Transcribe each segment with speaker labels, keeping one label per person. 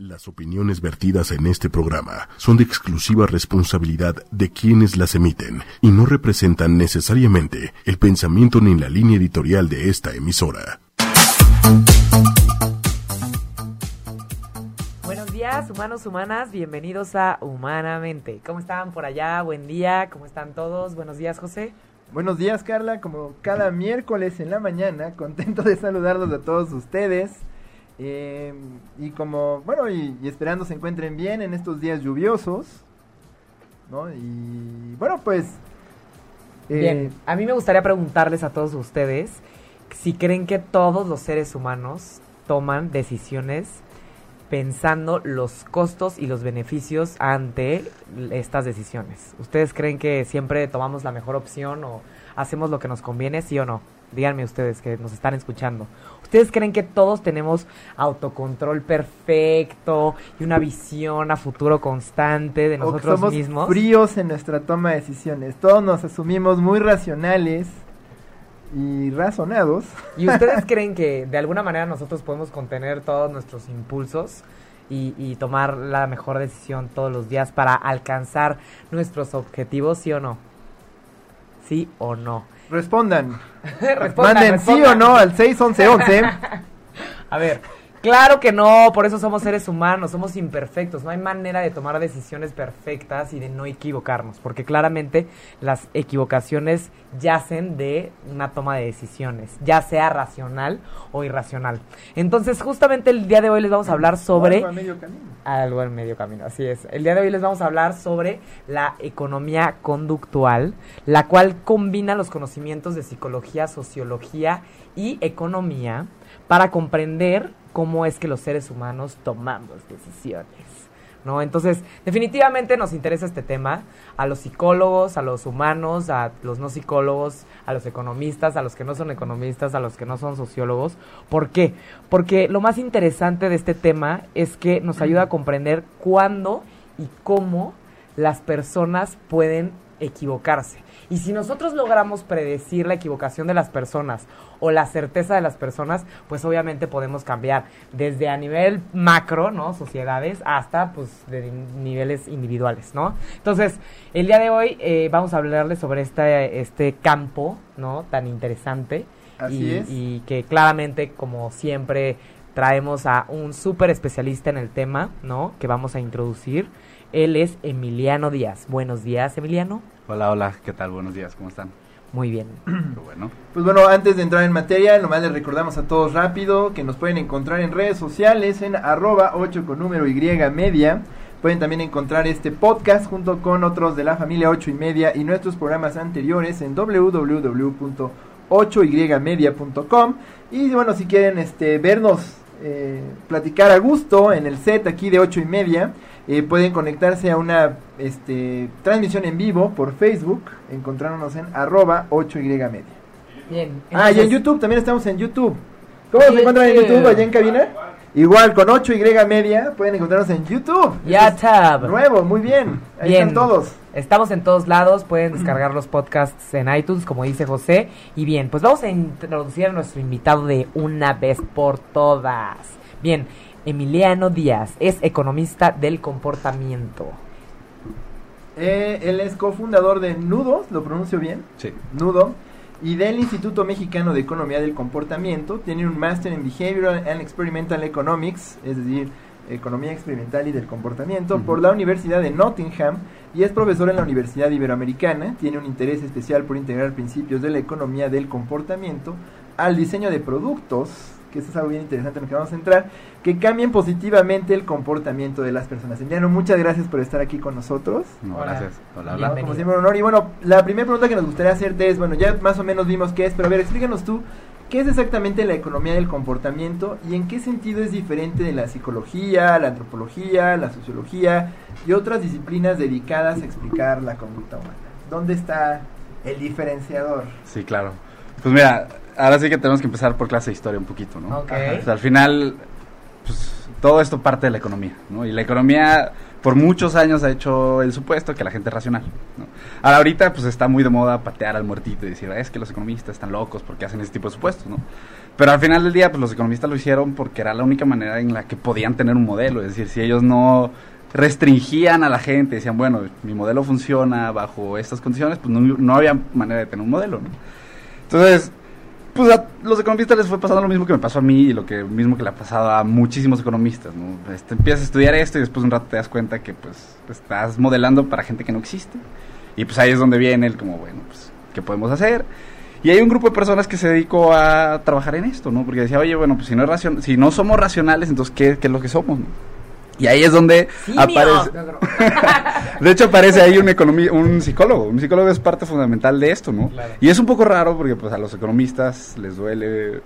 Speaker 1: Las opiniones vertidas en este programa son de exclusiva responsabilidad de quienes las emiten y no representan necesariamente el pensamiento ni la línea editorial de esta emisora.
Speaker 2: Buenos días, humanos, humanas, bienvenidos a Humanamente. ¿Cómo están por allá? Buen día, ¿cómo están todos? Buenos días, José.
Speaker 3: Buenos días, Carla. Como cada miércoles en la mañana, contento de saludarlos a todos ustedes. Eh, y como, bueno, y, esperando se encuentren bien en estos días lluviosos. ¿No? Y bueno, pues.
Speaker 2: Eh, bien, a mí me gustaría preguntarles a todos ustedes si creen que todos los seres humanos toman decisiones pensando los costos y los beneficios ante estas decisiones. ¿Ustedes creen que siempre tomamos la mejor opción o hacemos lo que nos conviene, sí o no? Díganme ustedes que nos están escuchando. ¿Ustedes creen que todos tenemos autocontrol perfecto y una visión a futuro constante de nosotros
Speaker 3: o somos
Speaker 2: mismos?
Speaker 3: fríos en nuestra toma de decisiones. Todos nos asumimos muy racionales y razonados.
Speaker 2: ¿Y ustedes creen que de alguna manera nosotros podemos contener todos nuestros impulsos y, y, tomar la mejor decisión todos los días para alcanzar nuestros objetivos, sí o no? ¿Sí o no?
Speaker 3: Respondan.
Speaker 2: respondan
Speaker 3: Manden
Speaker 2: respondan.
Speaker 3: sí o no al 61111.
Speaker 2: A ver, claro que no, por eso somos seres humanos, somos imperfectos, no hay manera de tomar decisiones perfectas y de no equivocarnos, porque claramente las equivocaciones yacen de una toma de decisiones, ya sea racional o irracional. Entonces, justamente el día de hoy les vamos a hablar sobre...
Speaker 3: Algo a medio camino.
Speaker 2: Algo en medio camino, así es. El día de hoy les vamos a hablar sobre la economía conductual, la cual combina los conocimientos de psicología, sociología y economía para comprender cómo es que los seres humanos tomamos decisiones. ¿No? Entonces, definitivamente nos interesa este tema a los psicólogos, a los humanos, a los no psicólogos, a los economistas, a los que no son economistas, a los que no son sociólogos. ¿Por qué? Porque lo más interesante de este tema es que nos ayuda a comprender cuándo y cómo las personas pueden equivocarse. Y si nosotros logramos predecir la equivocación de las personas o la certeza de las personas, pues obviamente podemos cambiar desde a nivel macro, ¿no? Sociedades, hasta pues de niveles individuales, ¿no? Entonces, el día de hoy eh, vamos a hablarles sobre este, este campo, ¿no? Tan interesante.
Speaker 3: Así
Speaker 2: y,
Speaker 3: es.
Speaker 2: y que claramente, como siempre, traemos a un súper especialista en el tema, ¿no? Que vamos a introducir. Él es Emiliano Díaz. Buenos días, Emiliano.
Speaker 4: Hola, hola, ¿qué tal? Buenos días, ¿cómo están?
Speaker 2: Muy bien.
Speaker 4: Bueno.
Speaker 3: Pues bueno, antes de entrar en materia, nomás les recordamos a todos rápido que nos pueden encontrar en redes sociales en arroba 8 con número Y media. Pueden también encontrar este podcast junto con otros de la familia 8 y media y nuestros programas anteriores en www.8ymedia.com. Y bueno, si quieren este, vernos eh, platicar a gusto en el set aquí de 8 y media, eh, pueden conectarse a una este, transmisión en vivo por Facebook, encontrándonos en arroba 8y media.
Speaker 2: Bien.
Speaker 3: Ah, y en YouTube, también estamos en YouTube. ¿Cómo se encuentran en
Speaker 2: YouTube.
Speaker 3: Allá en cabina? Igual, con 8Y media pueden encontrarnos en YouTube.
Speaker 2: Ya,
Speaker 3: es
Speaker 2: tab.
Speaker 3: Nuevo, muy bien. Ahí
Speaker 2: Bien.
Speaker 3: están todos.
Speaker 2: Estamos en todos lados, pueden descargar los podcasts en iTunes, como dice José. Y bien, pues vamos a introducir a nuestro invitado de una vez por todas. Bien, Emiliano Díaz es economista del comportamiento.
Speaker 3: Eh, él es cofundador de Nudo, ¿lo pronuncio bien?
Speaker 4: Sí.
Speaker 3: Nudo. Y del Instituto Mexicano de Economía del Comportamiento. Tiene un máster en Behavioral and Experimental Economics, es decir, Economía Experimental y del Comportamiento, por la Universidad de Nottingham. Y es profesor en la Universidad Iberoamericana. Tiene un interés especial por integrar principios de la economía del comportamiento al diseño de productos, que eso es algo bien interesante en lo que vamos a entrar, que cambien positivamente el comportamiento de las personas. Emiliano, muchas gracias por estar aquí con nosotros.
Speaker 4: No,
Speaker 2: Hola.
Speaker 4: gracias. Hola, hola.
Speaker 2: Bienvenido.
Speaker 3: Como siempre, un honor. Y bueno, la primera pregunta que nos gustaría hacerte es, bueno, ya más o menos vimos qué es, pero a ver, explícanos tú, ¿qué es exactamente la economía del comportamiento y en qué sentido es diferente de la psicología, la antropología, la sociología y otras disciplinas dedicadas a explicar la conducta humana? ¿Dónde está el diferenciador?
Speaker 4: Sí, claro. Pues mira, ahora sí que tenemos que empezar por clase de historia un poquito, ¿no?
Speaker 2: Ok.
Speaker 4: O sea, al final, pues, todo esto parte de la economía, ¿no? Y la economía por muchos años ha hecho el supuesto que la gente es racional, ¿no? Ahora ahorita pues está muy de moda patear al muertito y decir, es que los economistas están locos porque hacen ese tipo de supuestos, ¿no? Pero al final del día pues los economistas lo hicieron porque era la única manera en la que podían tener un modelo, es decir, si ellos no restringían a la gente, decían, bueno, mi modelo funciona bajo estas condiciones, pues no, no había manera de tener un modelo, ¿no? Entonces, pues a los economistas les fue pasando lo mismo que me pasó a mí y lo que mismo que le ha pasado a muchísimos economistas, ¿no? Este, empiezas a estudiar esto y después de un rato te das cuenta que pues estás modelando para gente que no existe. Y pues ahí es donde viene el como, bueno, pues, ¿qué podemos hacer? Y hay un grupo de personas que se dedicó a trabajar en esto, ¿no? Porque decía, oye, bueno, pues si no, es racion si no somos racionales, entonces, ¿qué, ¿qué es lo que somos? No? Y ahí es donde aparece. de hecho, aparece ahí un, economía, un psicólogo. Un psicólogo es parte fundamental de esto, ¿no?
Speaker 2: Claro.
Speaker 4: Y es un poco raro porque pues a los economistas les duele,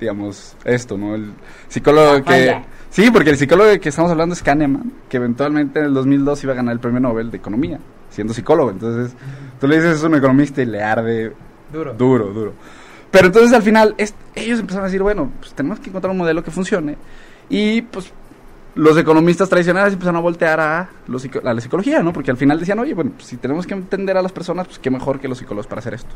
Speaker 4: digamos, esto, ¿no? El psicólogo
Speaker 2: La
Speaker 4: que...
Speaker 2: falla.
Speaker 4: Sí, porque el psicólogo que estamos hablando es Kahneman, que eventualmente en el 2002 iba a ganar el premio Nobel de Economía, siendo psicólogo. Entonces, tú le dices es un economista y le arde
Speaker 2: Duro.
Speaker 4: Duro, duro. Pero entonces al final es- ellos empezaron a decir, bueno, pues tenemos que encontrar un modelo que funcione. Y pues los economistas tradicionales empezaron a voltear a, la psicología, ¿no? Porque al final decían, oye, bueno, pues, si tenemos que entender a las personas, pues qué mejor que los psicólogos para hacer esto.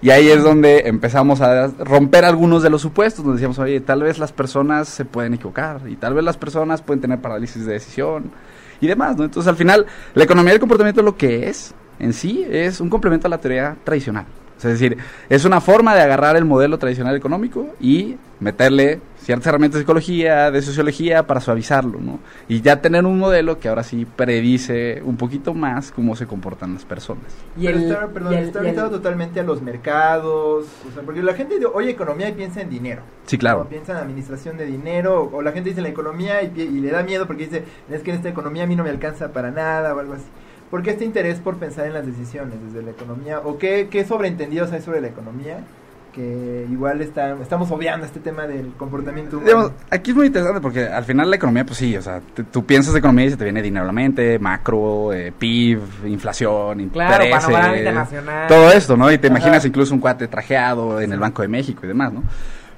Speaker 4: Y ahí es donde empezamos a romper algunos de los supuestos, donde decíamos, oye, tal vez las personas se pueden equivocar y tal vez las personas pueden tener parálisis de decisión y demás, ¿no? Entonces, al final, la economía del comportamiento lo que es en sí es un complemento a la teoría tradicional. Es decir, es una forma de agarrar el modelo tradicional económico y meterle ciertas herramientas de psicología, de sociología para suavizarlo, ¿no? Y ya tener un modelo que ahora sí predice un poquito más cómo se comportan las personas.
Speaker 2: Y
Speaker 3: Pero
Speaker 2: el-
Speaker 3: está, perdón,
Speaker 2: y el-
Speaker 3: está
Speaker 2: el-
Speaker 3: orientado totalmente a los mercados, o sea, porque la gente oye economía y piensa en dinero.
Speaker 4: Sí, claro.
Speaker 3: ¿no? Piensa en administración de dinero, o la gente dice la economía y, y le da miedo porque dice, es que en esta economía a mí no me alcanza para nada o algo así. ¿Por qué este interés por pensar en las decisiones desde la economía? ¿O qué, qué sobreentendidos hay sobre la economía? Que igual está, estamos obviando este tema del comportamiento humano.
Speaker 4: Digamos, aquí es muy interesante porque al final la economía, pues sí, o sea, te- tú piensas de economía y se te viene dinero a la mente, macro, eh, PIB, inflación,
Speaker 2: Claro,
Speaker 4: intereses,
Speaker 2: panorama internacional.
Speaker 4: todo esto, ¿no? Y te
Speaker 3: Ajá.
Speaker 4: imaginas incluso un cuate trajeado en el Banco de México y demás, ¿no?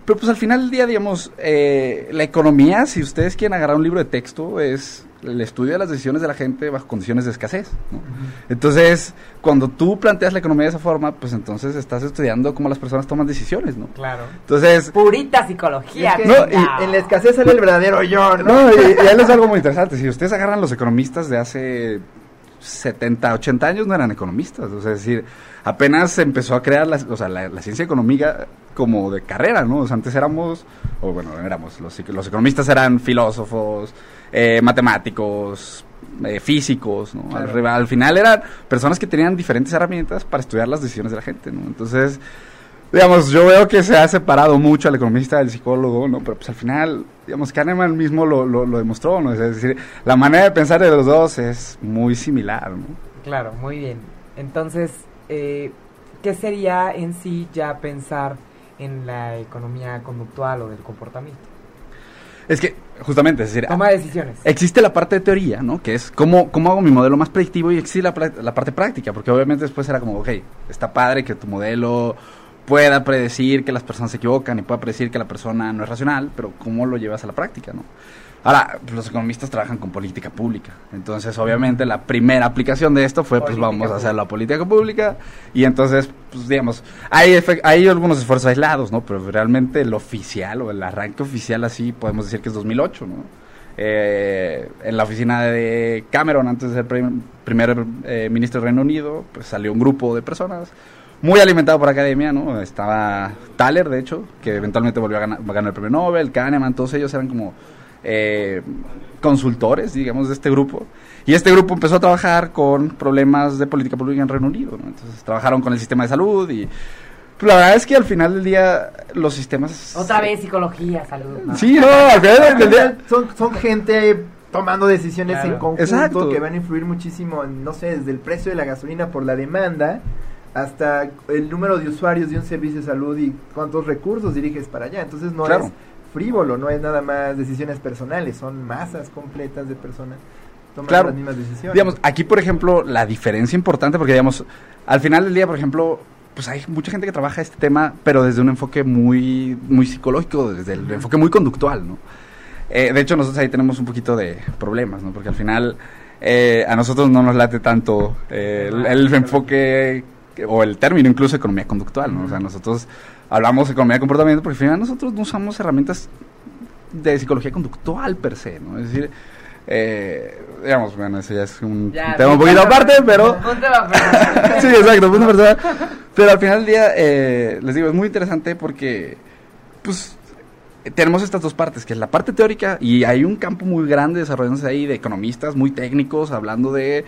Speaker 4: Pero pues al final del día, digamos, eh, la economía, si ustedes quieren agarrar un libro de texto, es el estudio de las decisiones de la gente bajo condiciones de escasez, ¿no? Entonces, cuando tú planteas la economía de esa forma, pues entonces estás estudiando cómo las personas toman decisiones, ¿no?
Speaker 2: Claro.
Speaker 4: Entonces,
Speaker 2: Purita
Speaker 3: Y
Speaker 2: psicología.
Speaker 3: es que
Speaker 4: No,
Speaker 2: venga.
Speaker 3: en la escasez sale el verdadero yo, ¿no?
Speaker 4: No, y, y ahí es algo muy interesante. Si ustedes agarran los economistas de hace 70, 80 años, no eran economistas. O sea, es decir, apenas se empezó a crear la, o sea, la, la ciencia económica como de carrera, ¿no? O sea, antes éramos, o bueno, no éramos, los, los economistas eran filósofos, eh, matemáticos, eh, físicos, ¿no? Al,
Speaker 3: Claro.
Speaker 4: re- al final eran personas que tenían diferentes herramientas para estudiar las decisiones de la gente, ¿no? Entonces, digamos, yo veo que se ha separado mucho al economista del psicólogo, ¿no? Pero pues al final, digamos, Kahneman mismo lo, lo, lo demostró, ¿no? Es decir, la manera de pensar de los dos es muy similar, ¿no?
Speaker 2: Claro, muy bien. Entonces, eh, ¿qué sería en sí ya pensar en la economía conductual o del comportamiento?
Speaker 4: Es que, justamente, es decir,
Speaker 2: Toma de decisiones.
Speaker 4: existe la parte de teoría, ¿no? Que es cómo, cómo hago mi modelo más predictivo y existe la, la parte práctica, porque obviamente después era como, ok, está padre que tu modelo pueda predecir que las personas se equivocan y pueda predecir que la persona no es racional, pero ¿cómo lo llevas a la práctica, no? Ahora, pues, los economistas trabajan con política pública, entonces obviamente la primera aplicación de esto fue, pues vamos a hacer la política pública y entonces, pues digamos, hay, hay algunos esfuerzos aislados, ¿no? Pero realmente el oficial o el arranque oficial así podemos decir que es 2008, ¿no? Eh, en la oficina de Cameron, antes de ser prim- primer eh, ministro del Reino Unido, pues salió un grupo de personas muy alimentado por academia, ¿no? Estaba Thaler, de hecho, que eventualmente volvió a ganar, a ganar el premio Nobel, Kahneman, todos ellos eran como eh, consultores, digamos, de este grupo. Y este grupo empezó a trabajar con problemas de política pública en Reino Unido, ¿no? Entonces trabajaron con el sistema de salud y pues, la verdad es que al final del día los sistemas...
Speaker 2: Otra vez psicología, salud. ¿no?
Speaker 4: Sí, no, al final del día...
Speaker 3: son, son gente tomando decisiones
Speaker 2: Claro.
Speaker 3: en conjunto
Speaker 4: Exacto.
Speaker 3: que van a influir muchísimo, en, no sé, desde el precio de la gasolina por la demanda hasta el número de usuarios de un servicio de salud y cuántos recursos diriges para allá. Entonces no
Speaker 4: Claro.
Speaker 3: es frívolo, no es nada más decisiones personales, son masas completas de personas tomando
Speaker 4: Claro.
Speaker 3: las mismas decisiones.
Speaker 4: Digamos, aquí, por ejemplo, la diferencia importante, porque, digamos, al final del día, por ejemplo, pues hay mucha gente que trabaja este tema, pero desde un enfoque muy, muy psicológico, desde el enfoque muy conductual, ¿no? eh, de hecho, nosotros ahí tenemos un poquito de problemas, ¿no? Porque al final eh, a nosotros no nos late tanto eh, el, el enfoque o el término incluso economía conductual, ¿no? O sea, nosotros hablamos de economía de comportamiento porque al final nosotros no usamos herramientas de psicología conductual per se, ¿no? Es decir, eh, digamos, bueno, eso ya es un
Speaker 2: Ya,
Speaker 4: tema un poquito aparte, pero... Sí, exacto, punto personal. Pero al final del día, eh, les digo, es muy interesante porque, pues, tenemos estas dos partes, que es la parte teórica y hay un campo muy grande desarrollándose ahí de economistas muy técnicos, hablando de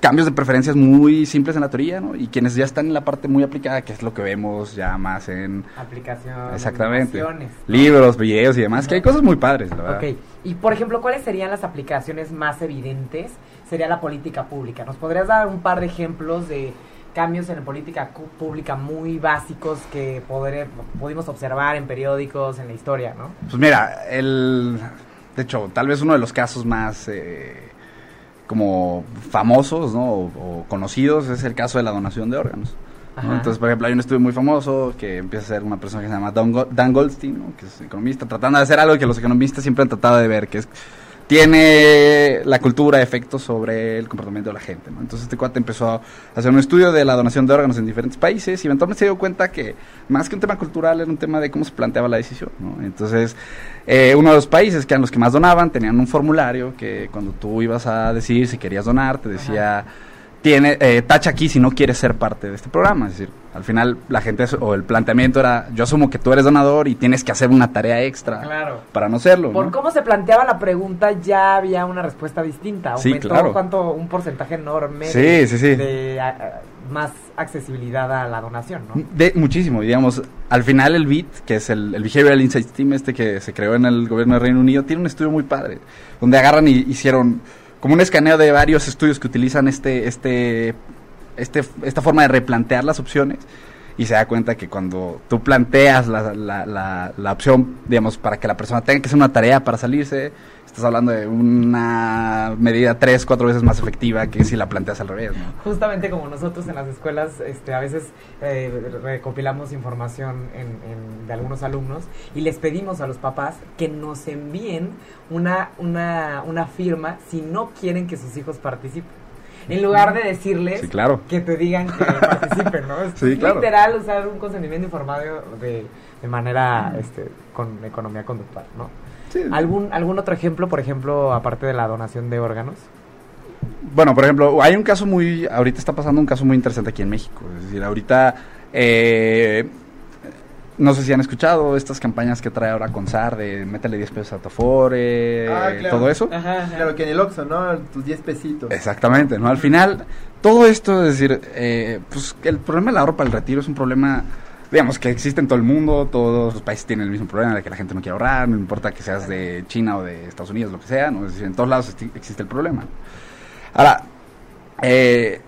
Speaker 4: cambios de preferencias muy simples en la teoría, ¿no? Y quienes ya están en la parte muy aplicada, que es lo que vemos ya más en
Speaker 2: Aplicación.
Speaker 4: Exactamente.
Speaker 2: aplicaciones.
Speaker 4: libros, videos y demás, que hay cosas muy padres, la verdad.
Speaker 2: Ok, y por ejemplo, ¿cuáles serían las aplicaciones más evidentes? Sería la política pública. ¿Nos podrías dar un par de ejemplos de cambios en la política pública muy básicos que podré- pudimos observar en periódicos, en la historia, ¿no?
Speaker 4: Pues mira, el, de hecho, tal vez uno de los casos más eh, como famosos, ¿no? O, o conocidos es el caso de la donación de órganos. Entonces, por ejemplo, hay un estudio muy famoso que empieza a ser una persona que se llama Dan Goldstein, ¿no? que es economista, tratando de hacer algo que los economistas siempre han tratado de ver, que es tiene la cultura efectos sobre el comportamiento de la gente. ¿no? Entonces este cuate empezó a hacer un estudio de la donación de órganos en diferentes países y eventualmente se dio cuenta que más que un tema cultural era un tema de cómo se planteaba la decisión. ¿no? Entonces eh, uno de los países que eran los que más donaban tenían un formulario que cuando tú ibas a decir si querías donar te decía tiene eh, tacha aquí si no quieres ser parte de este programa. Es decir, al final la gente o el planteamiento era yo asumo que tú eres donador y tienes que hacer una tarea extra
Speaker 2: Claro.
Speaker 4: para no serlo.
Speaker 2: Por
Speaker 4: ¿no?
Speaker 2: cómo se planteaba la pregunta, ya había una respuesta distinta.
Speaker 4: Sí,
Speaker 2: Aumentó
Speaker 4: claro.
Speaker 2: cuánto, un porcentaje enorme
Speaker 4: Sí,
Speaker 2: de,
Speaker 4: sí, sí.
Speaker 2: de, a- a- más accesibilidad a la donación, ¿no?
Speaker 4: De, muchísimo, digamos, al final el BIT, que es el, el Behavioral Insights Team este que se creó en el gobierno del Reino Unido, tiene un estudio muy padre, donde agarran y hicieron como un escaneo de varios estudios que utilizan este, este, este, esta forma de replantear las opciones, y se da cuenta que cuando tú planteas la, la, la, opción, digamos, para que la persona tenga que hacer una tarea para salirse, estás hablando de una medida tres, cuatro veces más efectiva que si la planteas al revés, ¿no?
Speaker 2: Justamente como nosotros en las escuelas, este, a veces eh, recopilamos información de algunos alumnos y les pedimos a los papás que nos envíen una, una, una firma si no quieren que sus hijos participen. En lugar de decirles
Speaker 4: Sí, claro.
Speaker 2: que te digan que participen, ¿no? Es
Speaker 4: Sí, claro.
Speaker 2: literal usar un consentimiento informado de, de manera este, con economía conductual, ¿no? ¿Algún, ¿Algún otro ejemplo, por ejemplo, aparte de la donación de órganos?
Speaker 4: Bueno, por ejemplo, hay un caso muy, ahorita está pasando un caso muy interesante aquí en México. Es decir, ahorita, eh, no sé si han escuchado estas campañas que trae ahora Consar de métele 10 pesos a tu Afore,
Speaker 3: Ah, claro.
Speaker 4: todo eso.
Speaker 3: Claro, que en el Oxxo, ¿no? Tus 10 pesitos.
Speaker 4: Exactamente, ¿no? Al final, todo esto, es decir, eh, pues el problema del ahorro para el retiro es un problema, digamos, que existe en todo el mundo, todos los países tienen el mismo problema de que la gente no quiere ahorrar, no importa que seas de China o de Estados Unidos, lo que sea, ¿no? Es decir, en todos lados existe el problema. Ahora, eh,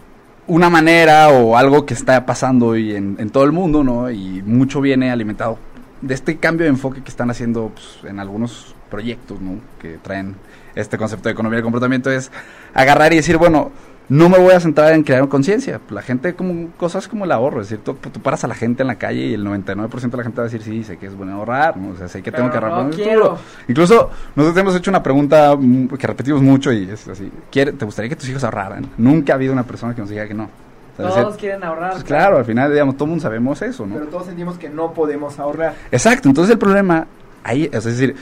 Speaker 4: una manera o algo que está pasando hoy en, todo el mundo, ¿no? Y mucho viene alimentado de este cambio de enfoque que están haciendo pues, en algunos proyectos, ¿no? Que traen este concepto de economía del comportamiento es agarrar y decir, bueno, no me voy a centrar en crear conciencia. La gente, como cosas como el ahorro, es decir, tú, tú paras a la gente en la calle y el 99% de la gente va a decir, sí, sé que es bueno ahorrar, ¿no? O sea, sé que tengo
Speaker 2: Pero
Speaker 4: que ahorrar
Speaker 2: no quiero.
Speaker 4: Incluso nosotros hemos hecho una pregunta que repetimos mucho y es así, ¿quiere, ¿te gustaría que tus hijos ahorraran? Nunca ha habido una persona que nos diga que no. O sea, es
Speaker 2: Todos
Speaker 4: decir,
Speaker 2: quieren ahorrar.
Speaker 4: pues claro, al final, digamos, todo el mundo sabemos eso, ¿no?
Speaker 3: Pero todos sentimos que no podemos ahorrar.
Speaker 4: Exacto, entonces el problema, ahí, es decir,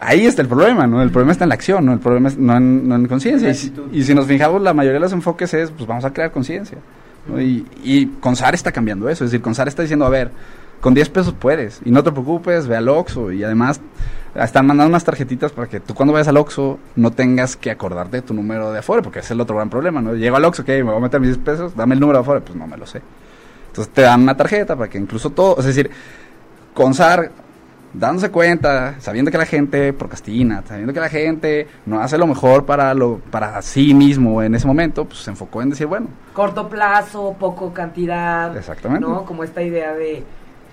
Speaker 4: ahí está el problema, ¿no? El problema está en la acción, ¿no? El problema es no en, no en conciencia. Y, si-
Speaker 3: actitud.
Speaker 4: y si nos fijamos, la mayoría de los enfoques es, pues vamos a crear conciencia. ¿no? Y, y Consar está cambiando eso, es decir, Consar está diciendo, a ver, con 10 pesos puedes, y no te preocupes, ve al Oxxo, y además están mandando unas tarjetitas para que tú cuando vayas al Oxxo no tengas que acordarte de tu número de Afore, porque ese es el otro gran problema, ¿no? Llego al Oxxo, que me voy a meter mis 10 pesos, dame el número de Afore, pues no me lo sé. Entonces te dan una tarjeta para que incluso todo, es decir, Consar dándose cuenta, sabiendo que la gente procrastina, sabiendo que la gente no hace lo mejor para lo para sí mismo en ese momento, pues se enfocó en decir, bueno,
Speaker 2: Corto plazo, poco cantidad.
Speaker 4: Exactamente.
Speaker 2: ¿No? Como esta idea de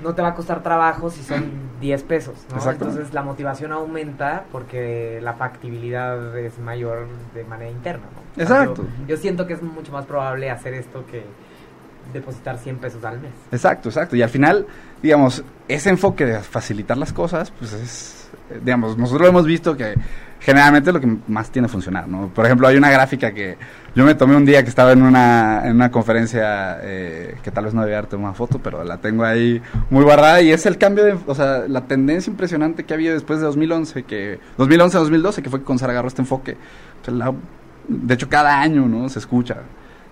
Speaker 2: no te va a costar trabajo si son 10 pesos, ¿no? Entonces la motivación aumenta porque la factibilidad es mayor de manera interna, ¿no?
Speaker 4: Exacto.
Speaker 2: Yo, yo siento que es mucho más probable hacer esto que depositar 100 pesos al mes.
Speaker 4: Exacto, exacto. Y al final, digamos, ese enfoque de facilitar las cosas, pues es, digamos, nosotros hemos visto que generalmente lo que más tiene funcionar, ¿no? Por ejemplo, hay una gráfica que yo me tomé un día que estaba en una, en una conferencia eh, que tal vez no debía darte una foto, pero la tengo ahí muy barrada y es el cambio de, o sea, la tendencia impresionante que había después de 2011, que 2011-2012, que fue que con Sara agarró este enfoque. La- de hecho, cada año, ¿no? Se escucha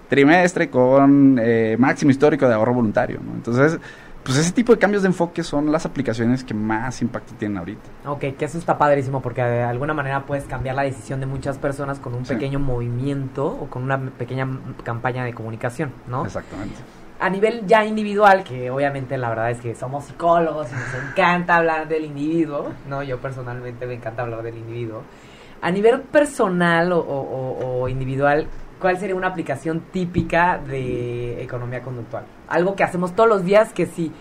Speaker 4: trimestre con eh, máximo histórico de ahorro voluntario, ¿no? Entonces, pues ese tipo de cambios de enfoque son las aplicaciones que más impacto tienen ahorita.
Speaker 2: Ok, que eso está padrísimo porque de alguna manera puedes cambiar la decisión de muchas personas con un
Speaker 4: Sí.
Speaker 2: pequeño movimiento o con una pequeña campaña de comunicación, ¿no?
Speaker 4: Exactamente.
Speaker 2: A nivel ya individual, que obviamente la verdad es que somos psicólogos y nos encanta hablar del individuo, ¿no? Yo personalmente me encanta hablar del individuo. A nivel personal o, o- o- o individual, ¿cuál sería una aplicación típica de economía conductual? Algo que hacemos todos los días que si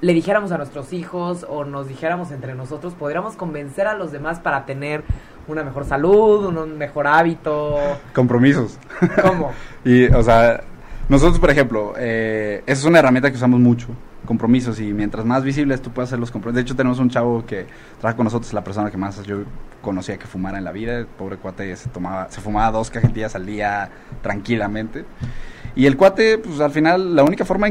Speaker 2: le dijéramos a nuestros hijos o nos dijéramos entre nosotros, podríamos convencer a los demás para tener una mejor salud, un, mejor hábito.
Speaker 4: Compromisos.
Speaker 2: ¿Cómo?
Speaker 4: Y, o sea, nosotros, por ejemplo, eh, esa es una herramienta que usamos mucho, compromisos, y mientras más visibles tú puedes hacer los compromisos. De hecho, tenemos un chavo que trabaja con nosotros, la persona que más yo conocía que fumara en la vida, el pobre cuate se tomaba, se fumaba dos cajetillas al día tranquilamente. Y el cuate, pues al final, la única forma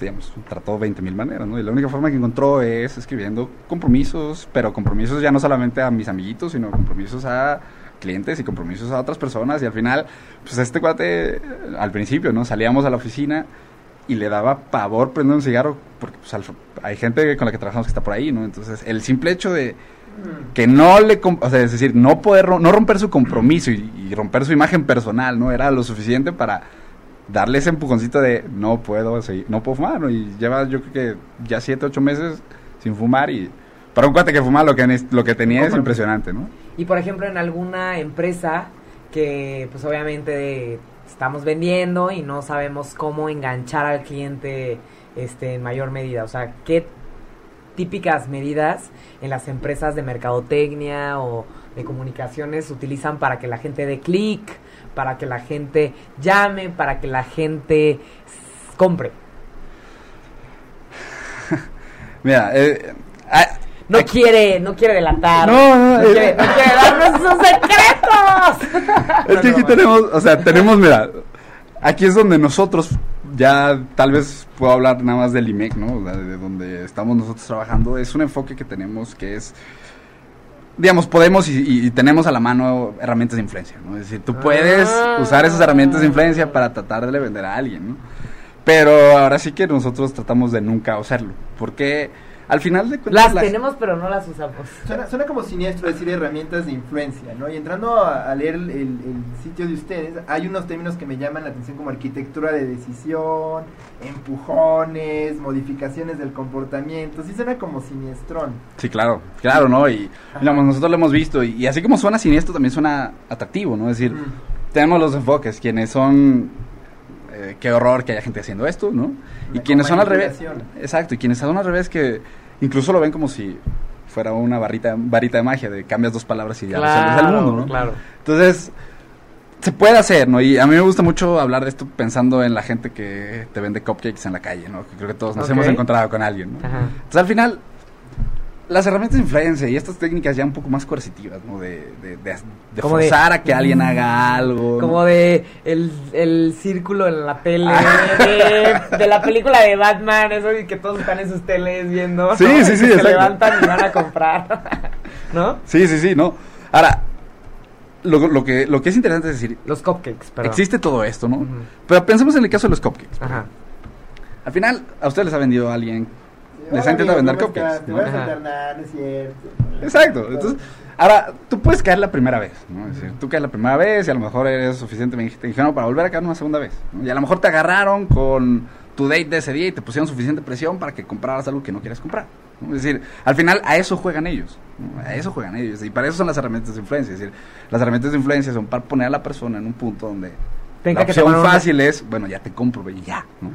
Speaker 4: digamos, trató 20 mil maneras, ¿no? Y la única forma que encontró es escribiendo compromisos, pero compromisos ya no solamente a mis amiguitos, sino compromisos a clientes y compromisos a otras personas. Y al final, pues este cuate, al principio, ¿no? Salíamos a la oficina y le daba pavor prender un cigarro, porque pues, al- hay gente con la que trabajamos que está por ahí, ¿no? Entonces, el simple hecho de que no le, o sea, es decir, no poder, no romper su compromiso y, y romper su imagen personal, ¿no? Era lo suficiente para darle ese empujoncito de no puedo seguir, no puedo fumar, ¿no? Y lleva yo creo que ya siete, ocho meses sin fumar y para un cuate que fuma lo que, lo que tenía es impresionante, ¿no?
Speaker 2: Y por ejemplo, en alguna empresa que pues obviamente estamos vendiendo y no sabemos cómo enganchar al cliente este en mayor medida, o sea, qué típicas medidas en las empresas de mercadotecnia o de comunicaciones utilizan para que la gente dé clic, para que la gente llame, para que la gente compre.
Speaker 4: Mira, eh,
Speaker 2: No
Speaker 4: aquí-
Speaker 2: quiere, no quiere delatar.
Speaker 4: No, no,
Speaker 2: no,
Speaker 4: eh,
Speaker 2: quiere, no quiere darnos sus secretos.
Speaker 4: Es que aquí tenemos, o sea, tenemos, mira, aquí es donde nosotros, ya tal vez puedo hablar nada más del IMEC, ¿no? O sea, de donde estamos nosotros trabajando. Es un enfoque que tenemos que es, digamos, podemos y, y- y tenemos a la mano herramientas de influencia, ¿no? Es decir, tú puedes
Speaker 2: Ah.
Speaker 4: usar esas herramientas de influencia para tratar de vender a alguien, ¿no? Pero ahora sí que nosotros tratamos de nunca usarlo, porque al final de cuentas...
Speaker 2: Las
Speaker 4: la-
Speaker 2: tenemos, pero no las usamos.
Speaker 3: Suena, suena como siniestro decir herramientas de influencia, ¿no? Y entrando a, a leer el, el- el sitio de ustedes, hay unos términos que me llaman la atención como arquitectura de decisión, empujones, modificaciones del comportamiento. Sí suena como siniestrón.
Speaker 4: Sí, claro, claro, ¿no? Y digamos, nosotros lo hemos visto y, y así como suena siniestro también suena atractivo, ¿no? Es decir,
Speaker 3: Mm.
Speaker 4: tenemos los enfoques, quienes son eh, qué horror que haya gente haciendo esto, ¿no? Y quienes son al revés. Exacto, y quienes son al revés que incluso lo ven como si fuera una barrita, varita de magia de cambias dos palabras y ya resuelves el mundo, ¿no?
Speaker 2: claro.
Speaker 4: Entonces, se puede hacer, ¿no? Y a mí me gusta mucho hablar de esto pensando en la gente que te vende cupcakes en la calle, ¿no? Que creo que todos nos hemos encontrado con alguien, ¿no?
Speaker 2: Ajá.
Speaker 4: Entonces, al final, las herramientas de influencia y estas técnicas ya un poco más coercitivas, ¿no? De, de, de, de
Speaker 2: Como de-
Speaker 4: forzar a que alguien haga algo. ¿no?
Speaker 2: Como de el, el círculo en la tele, de, de la película de Batman, eso y que todos están en sus teles viendo.
Speaker 4: Sí,
Speaker 2: ¿no?
Speaker 4: sí, sí,
Speaker 2: Se
Speaker 4: exacto.
Speaker 2: levantan y van a comprar. ¿No?
Speaker 4: Sí, sí, sí, ¿no? Ahora, lo, lo, que, lo que es interesante es decir,
Speaker 2: Los cupcakes, perdón.
Speaker 4: existe todo esto, ¿no? Pero pensemos en el caso de los cupcakes.
Speaker 2: Ajá.
Speaker 4: Al final, a ustedes les ha vendido alguien. Les ha
Speaker 3: Hola,
Speaker 4: intentado vender
Speaker 3: ¿cómo
Speaker 4: cupcakes.
Speaker 3: Te
Speaker 4: ¿no?
Speaker 3: voy a no es cierto.
Speaker 4: Exacto. Entonces, ahora, tú puedes caer la primera vez, ¿no? Es decir, tú caes la primera vez y a lo mejor eres suficientemente te dijeron para volver a caer una segunda vez. ¿no? Y a lo mejor te agarraron con tu date de ese día y te pusieron suficiente presión para que compraras algo que no quieres comprar. ¿no? Es decir, al final a eso juegan ellos. ¿no? A eso juegan ellos. Y para eso son las herramientas de influencia. Es decir, las herramientas de influencia son para poner a la persona en un punto donde
Speaker 2: Tenga
Speaker 4: la
Speaker 2: que
Speaker 4: opción fácil es, bueno, ya te compro y ya. ¿no?
Speaker 2: Hoy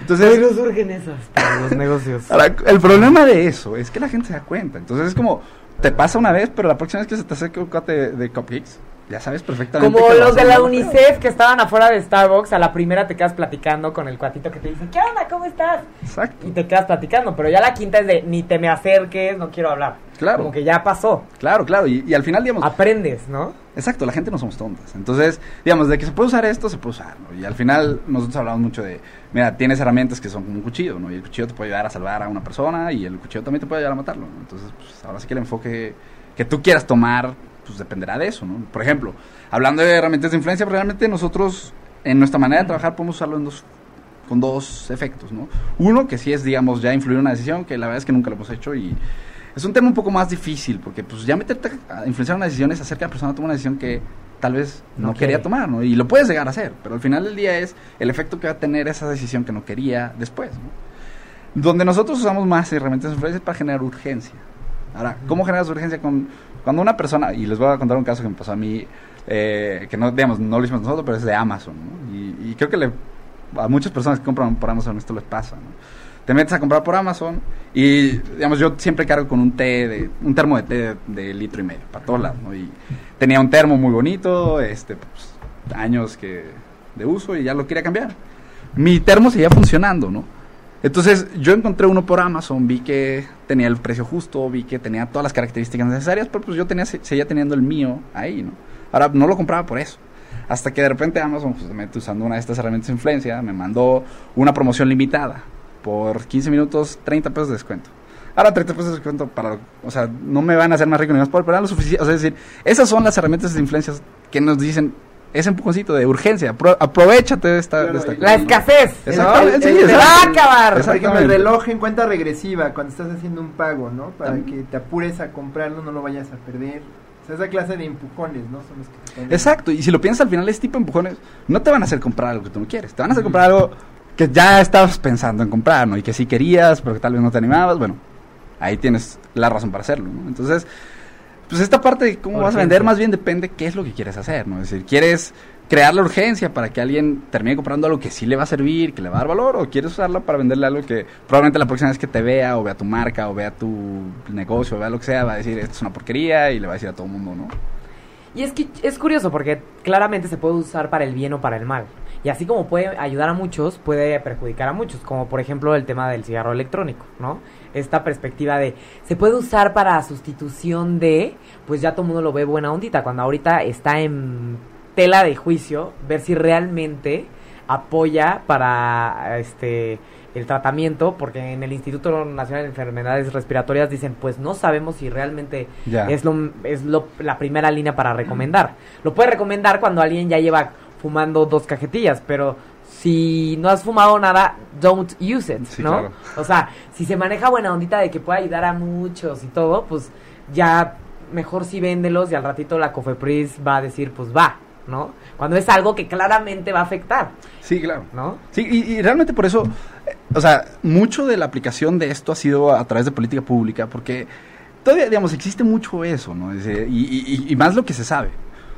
Speaker 4: Entonces,
Speaker 2: nos surgen esas para los negocios.
Speaker 4: Ahora, el problema de eso es que la gente se da cuenta. Entonces es como, te pasa una vez, pero la próxima vez que se te acerque un cuate de, de cupcakes, ya sabes perfectamente.
Speaker 2: Como los de la
Speaker 4: feo.
Speaker 2: UNICEF que estaban afuera de Starbucks, a la primera te quedas platicando con el cuatito que te dice, ¿qué onda? ¿Cómo estás?
Speaker 4: Exacto.
Speaker 2: Y te quedas platicando, pero ya la quinta es de, ni te me acerques, no quiero hablar.
Speaker 4: Claro.
Speaker 2: Como que ya pasó.
Speaker 4: Claro, claro. Y, y al final, digamos,
Speaker 2: Aprendes, ¿no?
Speaker 4: Exacto, la gente no somos tontas. Entonces, digamos, de que se puede usar esto, se puede usar, ¿no? Y al final nosotros hablamos mucho de, mira, tienes herramientas que son como un cuchillo, ¿no? Y el cuchillo te puede ayudar a salvar a una persona y el cuchillo también te puede ayudar a matarlo. Entonces, pues ahora sí que el enfoque que tú quieras tomar, pues dependerá de eso, ¿no? Por ejemplo, hablando de herramientas de influencia, pues, realmente nosotros, en nuestra manera de trabajar, podemos usarlo en dos con dos efectos, ¿no? Uno, que sí es, digamos, ya influir en una decisión, que la verdad es que nunca lo hemos hecho y es un tema un poco más difícil, porque pues ya meterte a influenciar una decisión es hacer que la persona tome una decisión que tal vez no,
Speaker 2: No
Speaker 4: quería tomar, ¿no? Y lo puedes llegar a hacer, pero al final del día es el efecto que va a tener esa decisión que no quería después, ¿no? Donde nosotros usamos más herramientas de influencia es para generar urgencia. Ahora, ¿cómo generas urgencia con cuando una persona, y les voy a contar un caso que me pasó a mí, eh, que no, digamos, no lo hicimos nosotros, pero es de Amazon, ¿no? Y, y creo que le, a muchas personas que compran por Amazon esto les pasa, ¿no? Te metes a comprar por Amazon y, digamos, yo siempre cargo con un té, de, un termo de té de, litro y medio, para todos lados, ¿no? Y tenía un termo muy bonito, este, pues, años que de uso y ya lo quería cambiar. Mi termo seguía funcionando, ¿no? Entonces yo encontré uno por Amazon, vi que tenía el precio justo, vi que tenía todas las características necesarias, pero pues yo tenía, seguía teniendo el mío ahí, ¿no? Ahora no lo compraba por eso. Hasta que de repente Amazon, justamente usando una de estas herramientas de influencia, me mandó una promoción limitada por 15 minutos, 30 pesos de descuento. Ahora 30 pesos de descuento para, o sea, no me van a hacer más rico ni más pobre, pero era lo suficiente, o sea, es decir, esas son las herramientas de influencia que nos dicen ese empujoncito de urgencia, apro- aprovechate de esta,
Speaker 3: Claro,
Speaker 4: de esta
Speaker 3: y-
Speaker 2: La escasez, ¿no?
Speaker 4: Exactamente, sí,
Speaker 2: Te va a acabar.
Speaker 3: Por ejemplo, el reloj en cuenta regresiva cuando estás haciendo un pago, ¿no? Para que te apures a comprarlo, no lo vayas a perder. O sea, esa clase de empujones, ¿no? Son los que te
Speaker 4: Exacto, y si lo piensas al final, ese tipo de empujones no te van a hacer comprar algo que tú no quieres, te van a hacer comprar algo que ya estabas pensando en comprar, ¿no? Y que sí querías, pero que tal vez no te animabas, bueno, ahí tienes la razón para hacerlo, ¿no? Entonces, pues esta parte de cómo vas a vender más bien depende qué es lo que quieres hacer, ¿no? Es decir, ¿quieres crear la urgencia para que alguien termine comprando algo que sí le va a servir, que le va a dar valor, o quieres usarla para venderle algo que probablemente la próxima vez que te vea, o vea tu marca, o vea tu negocio, o vea lo que sea, va a decir, esto es una porquería, y le va a decir a todo el mundo, ¿no?
Speaker 2: Y es que es curioso porque claramente se puede usar para el bien o para el mal. Y así como puede ayudar a muchos, puede perjudicar a muchos, como por ejemplo el tema del cigarro electrónico, ¿no? Esta perspectiva de se puede usar para sustitución de, pues ya todo el mundo lo ve buena ondita, cuando ahorita está en tela de juicio ver si realmente apoya para este el tratamiento, porque en el Instituto Nacional de Enfermedades Respiratorias dicen, pues no sabemos si realmente
Speaker 4: Ya.
Speaker 2: es lo es lo, la primera línea para recomendar. Lo puede recomendar cuando alguien ya lleva fumando dos cajetillas, pero si no has fumado nada, don't use it,
Speaker 4: Sí,
Speaker 2: ¿no?
Speaker 4: claro.
Speaker 2: O sea, si se maneja buena ondita de que puede ayudar a muchos y todo, pues ya mejor si véndelos y al ratito la Cofepris va a decir, pues va, ¿no? Cuando es algo que claramente va a afectar,
Speaker 4: Sí, claro.
Speaker 2: ¿no?
Speaker 4: Sí, y, y realmente por eso, eh, o sea, mucho de la aplicación de esto ha sido a través de política pública, porque todavía, digamos, existe mucho eso, ¿no? Es, eh, y, y- y más lo que se sabe.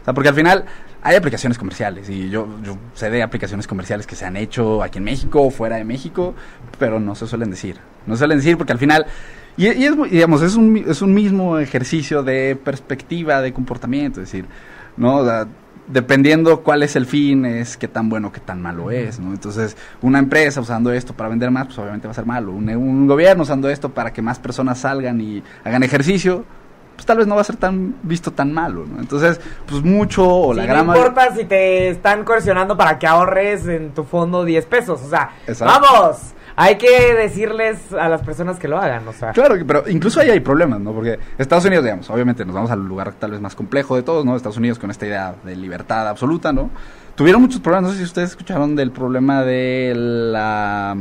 Speaker 4: O sea, porque al final hay aplicaciones comerciales, y yo, yo sé de aplicaciones comerciales que se han hecho aquí en México o fuera de México, pero no se suelen decir. No se suelen decir porque al final... Y, y es, digamos, es un, es un mismo ejercicio de perspectiva, de comportamiento, es decir, ¿no? O sea, dependiendo cuál es el fin, es qué tan bueno, qué tan malo es, ¿no? Entonces, una empresa usando esto para vender más, pues obviamente va a ser malo. Un, un gobierno usando esto para que más personas salgan y hagan ejercicio, pues tal vez no va a ser tan visto tan malo, ¿no? Entonces, pues mucho o la gran
Speaker 2: no importa si te están coercionando para que ahorres en tu fondo 10 pesos, o sea,
Speaker 4: Exacto.
Speaker 2: vamos, hay que decirles a las personas que lo hagan, o sea.
Speaker 4: Claro, pero incluso ahí hay problemas, ¿no? Porque Estados Unidos, digamos, obviamente nos vamos al lugar tal vez más complejo de todos, ¿no? Estados Unidos con esta idea de libertad absoluta, ¿no? Tuvieron muchos problemas, no sé si ustedes escucharon del problema de la...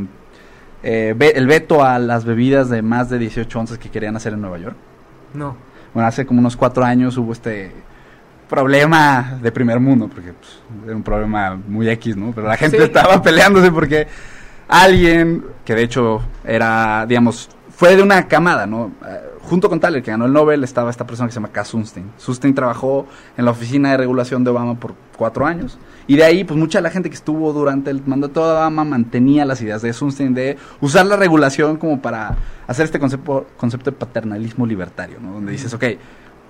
Speaker 4: eh, el veto a las bebidas de más de 18 onzas que querían hacer en Nueva York.
Speaker 2: No.
Speaker 4: Bueno, hace como unos cuatro años hubo este problema de primer mundo, porque pues, era un problema muy X, ¿no? Pero la gente
Speaker 2: Sí.
Speaker 4: estaba peleándose porque alguien, que de hecho era, digamos, fue de una camada, ¿no? Junto con Tyler, que ganó el Nobel, estaba esta persona que se llama Cass Sunstein. Sunstein trabajó en la oficina de regulación de Obama por cuatro años. Y de ahí, pues mucha de la gente que estuvo durante el mandato de Obama mantenía las ideas de Sunstein de usar la regulación como para hacer este concepto, concepto de paternalismo libertario, ¿no? Donde dices, ok,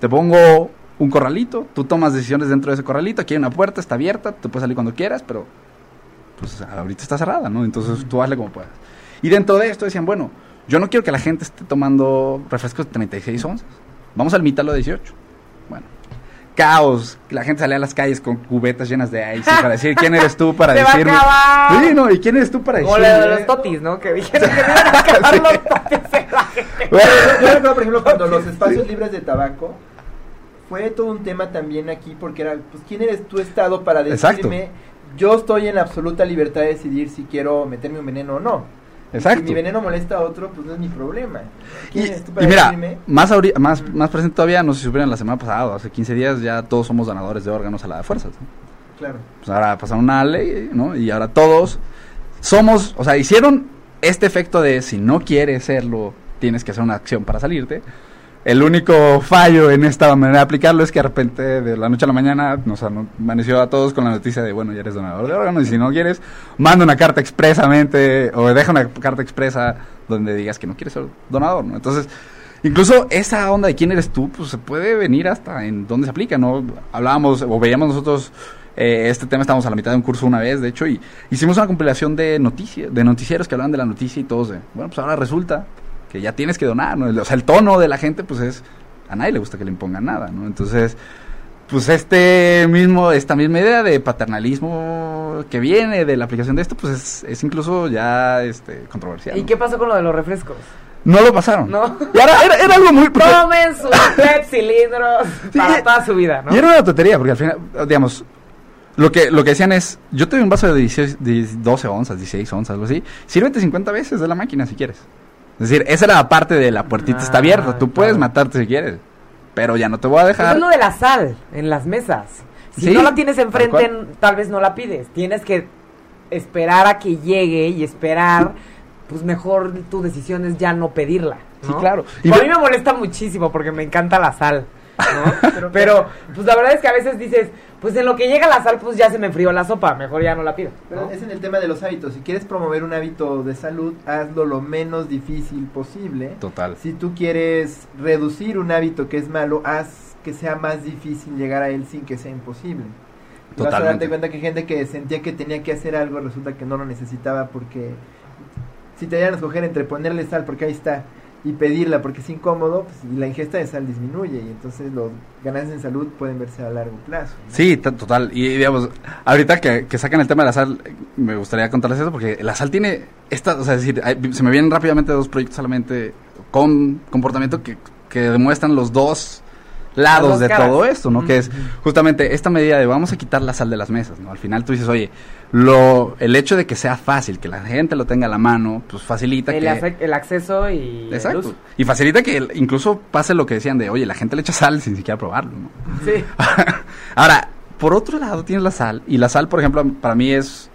Speaker 4: te pongo un corralito, tú tomas decisiones dentro de ese corralito, aquí hay una puerta, está abierta, te puedes salir cuando quieras, pero pues ahorita está cerrada, ¿no? Entonces tú hazle como puedas. Y dentro de esto decían, bueno, yo no quiero que la gente esté tomando refrescos de 36 onzas, vamos a limitarlo a 18. Bueno, caos, la gente salía a las calles con cubetas llenas de ice para decir quién eres tú para
Speaker 2: Se va a
Speaker 4: decirme.
Speaker 2: acabar.
Speaker 4: Sí, no, y quién eres tú para decirme.
Speaker 2: de los totis, ¿no? Que dijeron que iban a acabar los totis en la gente.
Speaker 3: Yo recuerdo, por ejemplo, cuando los espacios libres de tabaco fue todo un tema también aquí porque era, pues, ¿quién eres tú, Estado, para
Speaker 4: Exacto.
Speaker 3: decirme yo estoy en la absoluta libertad de decidir si quiero meterme un veneno o no?
Speaker 4: Exacto.
Speaker 3: Si mi veneno molesta a otro, pues no es mi problema.
Speaker 4: Y,
Speaker 3: ¿Quién eres tú
Speaker 4: y
Speaker 3: para
Speaker 4: mira,
Speaker 3: decirme?
Speaker 4: más, más, más presente todavía, no sé si supieron la semana pasada, hace 15 días, ya todos somos donadores de órganos a la de fuerzas. ¿no?
Speaker 3: Claro.
Speaker 4: Pues ahora pasaron una ley, ¿no? Y ahora todos somos, o sea, hicieron este efecto de si no quieres serlo, tienes que hacer una acción para salirte. El único fallo en esta manera de aplicarlo es que de repente, de la noche a la mañana, nos amaneció a todos con la noticia de, bueno, ya eres donador de órganos y si no quieres, manda una carta expresamente o deja una carta expresa donde digas que no quieres ser donador, ¿no? Entonces, incluso esa onda de quién eres tú, pues se puede venir hasta en dónde se aplica, ¿no? Hablábamos o veíamos nosotros eh, este tema, estábamos a la mitad de un curso una vez, de hecho, y hicimos una compilación de noticias, de noticieros que hablaban de la noticia y todos de, bueno, pues ahora resulta que ya tienes que donar, ¿no? O sea, el tono de la gente, pues es, a nadie le gusta que le impongan nada, ¿no? Entonces, pues este mismo, esta misma idea de paternalismo que viene de la aplicación de esto, pues es, es incluso ya este, controversial.
Speaker 2: ¿Y
Speaker 4: ¿no?
Speaker 2: qué pasó con lo de los refrescos?
Speaker 4: No lo pasaron.
Speaker 2: No.
Speaker 4: Y ahora era, era algo muy... porque-
Speaker 2: Tomen sus cilindros para
Speaker 4: Sí,
Speaker 2: toda su vida, ¿no?
Speaker 4: Y era una tontería, porque al final, digamos, lo que, lo que decían es, yo te doy un vaso de 16, de 12 onzas, 16 onzas, algo así, sírvete 50 veces de la máquina si quieres. Es decir, esa era la parte de la puertita está
Speaker 2: Ah,
Speaker 4: abierta, tú puedes
Speaker 2: claro.
Speaker 4: matarte si quieres, pero ya no te voy a dejar.
Speaker 2: es lo de la sal en las mesas. Si
Speaker 4: Sí,
Speaker 2: no la tienes enfrente, tal vez no la pides. Tienes que esperar a que llegue y esperar, pues mejor tu decisión es ya no pedirla.
Speaker 4: Sí, claro.
Speaker 2: Y a mí me molesta muchísimo porque me encanta la sal. ¿no? Pero, pues la verdad es que a veces dices, pues en lo que llega la sal, pues ya se me enfrió la sopa, mejor ya no la pido.
Speaker 3: Es en el tema de los hábitos. Si quieres promover un hábito de salud, hazlo lo menos difícil posible.
Speaker 4: Total.
Speaker 3: Si tú quieres reducir un hábito que es malo, haz que sea más difícil llegar a él sin que sea imposible. Y Vas a
Speaker 4: Totalmente.
Speaker 3: darte cuenta que hay gente que sentía que tenía que hacer algo, resulta que no lo necesitaba porque si te dieran a escoger entre ponerle sal, porque ahí está, y pedirla porque es incómodo, pues, y la ingesta de sal disminuye y entonces los ganancias en salud pueden verse a largo plazo.
Speaker 4: Sí, total. Y digamos, ahorita que, que sacan el tema de la sal, me gustaría contarles eso porque la sal tiene esta, o sea, es decir, se me vienen rápidamente dos proyectos solamente con comportamiento que, que demuestran los dos lados
Speaker 2: dos
Speaker 4: de
Speaker 2: caras.
Speaker 4: todo esto, ¿no? Que es justamente esta medida de vamos a quitar la sal de las mesas, ¿no? Al final tú dices, oye, lo, el hecho de que sea fácil, que la gente lo tenga a la mano, pues facilita
Speaker 2: El,
Speaker 4: que...
Speaker 2: el acceso y el
Speaker 4: Exacto.
Speaker 2: uso.
Speaker 4: Y facilita que el- incluso pase lo que decían de, oye, la gente le echa sal sin siquiera probarlo, ¿no?
Speaker 2: Sí.
Speaker 4: Ahora, por otro lado tienes la sal, y la sal, por ejemplo, para mí es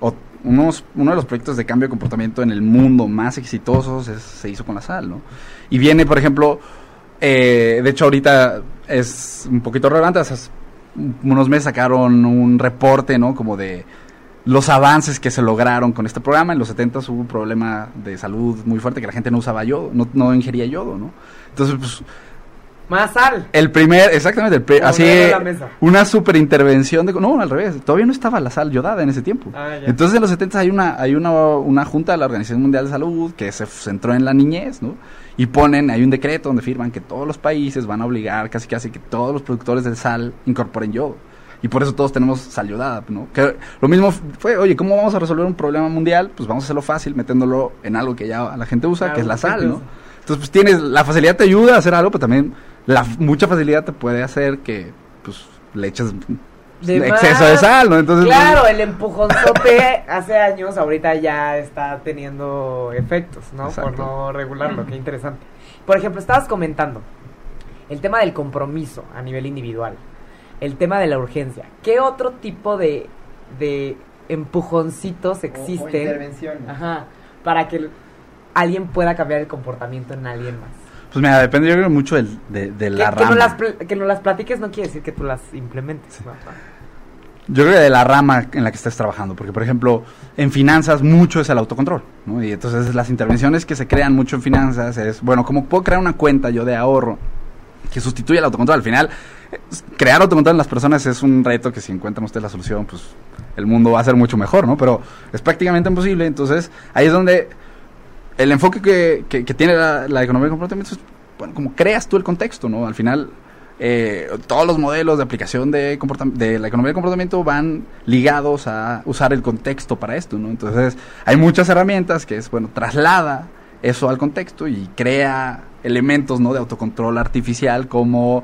Speaker 4: o- unos, uno de los proyectos de cambio de comportamiento en el mundo más exitosos es- se hizo con la sal, ¿no? Y viene, por ejemplo, eh, de hecho ahorita es un poquito relevante, hace unos meses sacaron un reporte, ¿no? Como de los avances que se lograron con este programa. En los 70 hubo un problema de salud muy fuerte que la gente no usaba yodo, no, no ingería yodo, ¿no? Entonces, pues,
Speaker 2: Más sal.
Speaker 4: el primer, exactamente, el pri-
Speaker 2: Como
Speaker 4: así, una super intervención de, no, al revés, todavía no estaba la sal yodada en ese tiempo.
Speaker 2: Ah.
Speaker 4: Entonces en los 70 hay una, hay una, una junta de la Organización Mundial de Salud que se centró en la niñez, ¿no? Y ponen, hay un decreto donde firman que todos los países van a obligar casi casi que todos los productores de sal incorporen yodo. Y por eso todos tenemos sal yodada, ¿no? Que lo mismo fue, oye, ¿cómo vamos a resolver un problema mundial? Pues vamos a hacerlo fácil metiéndolo en algo que ya la gente usa,
Speaker 2: Claro,
Speaker 4: que es la sal, ¿no? Entonces, pues tienes, la facilidad te ayuda a hacer algo, pero también la mucha facilidad te puede hacer que, pues, le eches
Speaker 2: De
Speaker 4: exceso
Speaker 2: más.
Speaker 4: de sal, ¿no? Entonces, pues,
Speaker 2: Claro, el empujonzote hace años, ahorita ya está teniendo efectos, ¿no? Por no regularlo, qué interesante. Por ejemplo, estabas comentando el tema del compromiso a nivel individual, el tema de la urgencia. ¿Qué otro tipo de, de empujoncitos
Speaker 3: O- o
Speaker 2: existen
Speaker 3: intervenciones.
Speaker 2: ajá, para que alguien pueda cambiar el comportamiento en alguien más?
Speaker 4: Pues mira, depende yo creo mucho del- de, de
Speaker 2: Que,
Speaker 4: la
Speaker 2: que no
Speaker 4: rama.
Speaker 2: las, que no las platiques no quiere decir que tú las implementes. ¿no?
Speaker 4: Yo creo que de la rama en la que estés trabajando, porque por ejemplo, en finanzas mucho es el autocontrol, ¿no? Y entonces las intervenciones que se crean mucho en finanzas es, bueno, ¿cómo puedo crear una cuenta yo de ahorro que sustituya el autocontrol? Al final, crear autocontrol en las personas es un reto que si encuentran ustedes la solución, pues el mundo va a ser mucho mejor, ¿no? Pero es prácticamente imposible. Entonces, ahí es donde el enfoque que, que, que tiene la, la, economía del comportamiento es, bueno, como creas tú el contexto, ¿no? Al final, eh, todos los modelos de aplicación de, de la economía del comportamiento van ligados a usar el contexto para esto, ¿no? Entonces, hay muchas herramientas que es, bueno, traslada eso al contexto y crea elementos, ¿no? De autocontrol artificial como,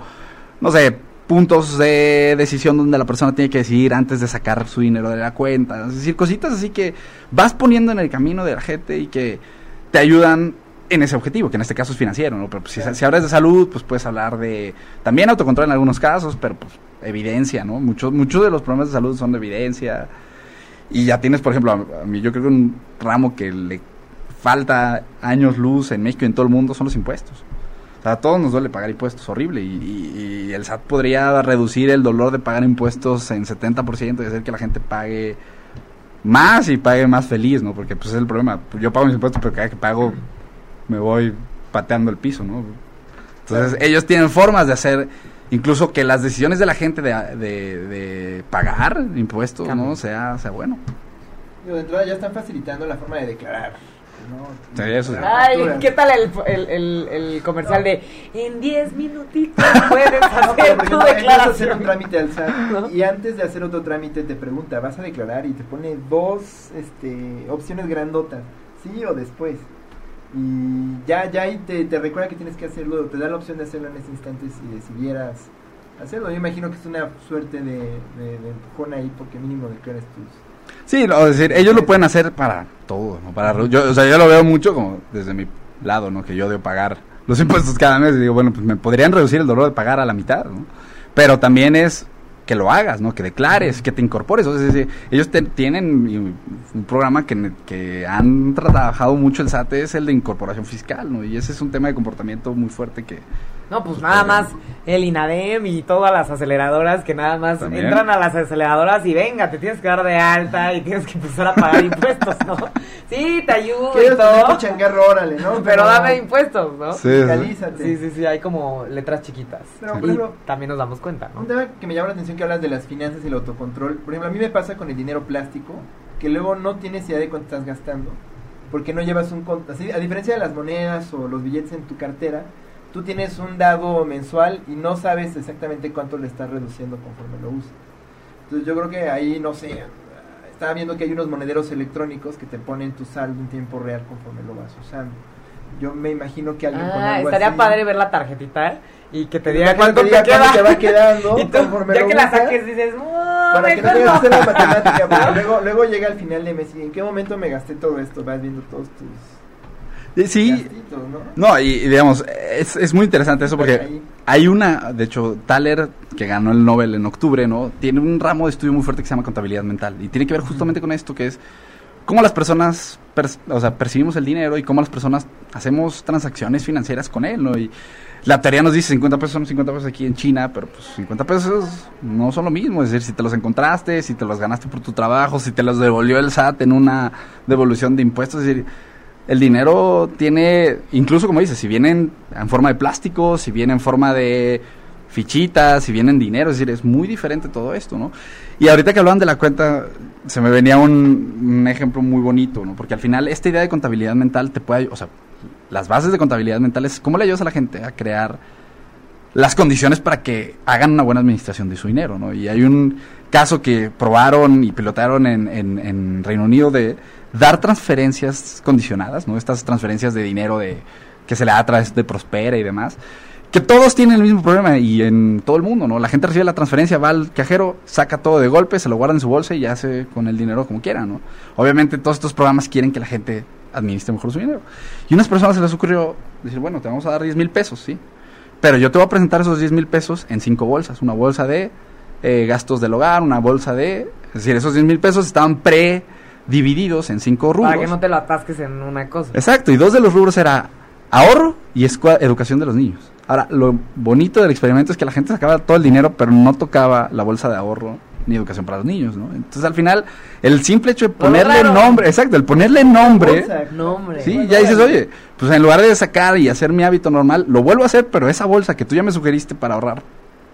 Speaker 4: no sé, puntos de decisión donde la persona tiene que decidir antes de sacar su dinero de la cuenta. Es decir, cositas así que vas poniendo en el camino de la gente y que te ayudan en ese objetivo, que en este caso es financiero, ¿no? Pero pues, si, si, hablas de salud, pues puedes hablar de también autocontrol en algunos casos, pero pues evidencia, ¿no? Muchos muchos de los problemas de salud son de evidencia. Y ya tienes, por ejemplo, a, a mí yo creo que un ramo que le falta años luz en México y en todo el mundo son los impuestos. O sea, a todos nos duele pagar impuestos, horrible. Y, y, y, el SAT podría reducir el dolor de pagar impuestos en 70% y hacer que la gente pague más y pague más feliz, ¿no? Porque pues es el problema. Yo pago mis impuestos, pero cada vez que pago me voy pateando el piso, ¿no? Entonces ellos tienen formas de hacer, incluso que las decisiones de la gente de, de, de pagar impuestos, ¿no? Sea, sea bueno.
Speaker 3: Digo, de entrada ya están facilitando la forma de declarar. ¿No?
Speaker 4: Sí, eso sí.
Speaker 2: Ay, ¿qué tal el, el, el, el comercial de en 10 minutitos puedes hacer tu
Speaker 3: hacer
Speaker 2: declaración?
Speaker 3: un trámite al SAT
Speaker 2: ¿No?
Speaker 3: y antes de hacer otro trámite te pregunta, ¿vas a declarar? Y te pone dos este, opciones grandotas, sí o después. Y ya, ya ahí te, te recuerda que tienes que hacerlo, te da la opción de hacerlo en ese instante si decidieras hacerlo. Yo imagino que es una suerte de, de, de empujón ahí porque mínimo declares tus...
Speaker 4: Sí, no, es decir, ellos lo pueden hacer para todo, ¿no? Para, yo, o sea, yo lo veo mucho como desde mi lado, ¿no? Que yo debo pagar los impuestos cada mes y digo, bueno, pues me podrían reducir el dolor de pagar a la mitad, ¿no? Pero también es que lo hagas, ¿no? Que declares, que te incorpores. O sea, ellos te, tienen un programa que, que han trabajado mucho el SAT, es el de incorporación fiscal, ¿no? Y ese es un tema de comportamiento muy fuerte que...
Speaker 2: No, pues nada más el INADEM y todas las aceleradoras que nada más
Speaker 4: También.
Speaker 2: entran a las aceleradoras y venga, te tienes que dar de alta y tienes que empezar a pagar impuestos, ¿no? Sí, te ayudo y todo,
Speaker 3: tu changarro, órale, ¿no?
Speaker 2: pero dame impuestos, ¿no?
Speaker 4: Sí,
Speaker 3: Fiscalízate.
Speaker 2: Sí, sí, sí, hay como letras chiquitas.
Speaker 3: Pero, por
Speaker 2: y
Speaker 3: ejemplo,
Speaker 2: también nos damos cuenta, ¿no?
Speaker 3: Un tema que me llama la atención que hablas de las finanzas y el autocontrol. Por ejemplo, a mí me pasa con el dinero plástico, que luego no tienes idea de cuánto estás gastando, porque no llevas un... Así, a diferencia de las monedas o los billetes en tu cartera, tú tienes un dado mensual y no sabes exactamente cuánto le estás reduciendo conforme lo usas. Entonces yo creo que ahí, no sé, estaba viendo que hay unos monederos electrónicos que te ponen tu saldo en tiempo real conforme lo vas usando. Yo me imagino que alguien con
Speaker 2: Ah,
Speaker 3: algo
Speaker 2: estaría
Speaker 3: así-
Speaker 2: padre ver la tarjetita y que te diga cuánto te queda.
Speaker 3: te va quedando
Speaker 2: y tú,
Speaker 3: conforme
Speaker 2: ya
Speaker 3: lo
Speaker 2: que la saques dices, "Oh,
Speaker 3: Para que no tengas que hacer la
Speaker 2: no".
Speaker 3: matemática, porque luego, luego llega al final de mes y en qué momento me gasté todo esto, vas viendo todos tus
Speaker 4: Sí,
Speaker 3: gastitos, ¿no?
Speaker 4: no, y, y digamos, es, es muy interesante eso porque hay una, de hecho, Thaler, que ganó el Nobel en octubre, ¿no? Tiene un ramo de estudio muy fuerte que se llama contabilidad mental y tiene que ver justamente con esto, que es cómo las personas per- o sea, percibimos el dinero y cómo las personas hacemos transacciones financieras con él, ¿no? Y la teoría nos dice 50 pesos son 50 pesos aquí en China, pero pues 50 pesos no son lo mismo, es decir, si te los encontraste, si te los ganaste por tu trabajo, si te los devolvió el SAT en una devolución de impuestos, es decir, el dinero tiene, incluso como dices, si vienen en forma de plástico, si viene en forma de fichitas, si viene en dinero, es decir, es muy diferente todo esto, ¿no? Y ahorita que hablaban de la cuenta, se me venía un, un ejemplo muy bonito, ¿no? Porque al final esta idea de contabilidad mental te puede, o sea, las bases de contabilidad mental es cómo le ayudas a la gente a crear las condiciones para que hagan una buena administración de su dinero, ¿no? Y hay un caso que probaron y pilotaron en, en, en Reino Unido de dar transferencias condicionadas, ¿no? Estas transferencias de dinero de que se le da a través de Prospera y demás, que todos tienen el mismo problema y en todo el mundo, ¿no? La gente recibe la transferencia, va al cajero, saca todo de golpe, se lo guarda en su bolsa y hace con el dinero como quiera, ¿no? Obviamente todos estos programas quieren que la gente administre mejor su dinero. Y unas personas se les ocurrió decir, bueno, te vamos a dar 10 mil pesos, ¿sí? Pero yo te voy a presentar esos 10 mil pesos en cinco bolsas. Una bolsa de eh, gastos del hogar, una bolsa de... Es decir, esos 10 mil pesos estaban pre-divididos en cinco rubros.
Speaker 2: Para que no te lo atasques en una cosa.
Speaker 4: Exacto, y dos de los rubros era ahorro y educación de los niños. Ahora, lo bonito del experimento es que la gente sacaba todo el dinero, pero no tocaba la bolsa de ahorro ni educación para los niños, ¿no? Entonces, al final, el simple hecho de ponerle
Speaker 2: raro.
Speaker 4: nombre, exacto, el ponerle nombre,
Speaker 3: Bolsa.
Speaker 2: No, hombre.
Speaker 4: sí,
Speaker 3: Bueno,
Speaker 4: ya dices, oye, pues en lugar de sacar y hacer mi hábito normal, lo vuelvo a hacer, pero esa bolsa que tú ya me sugeriste para ahorrar,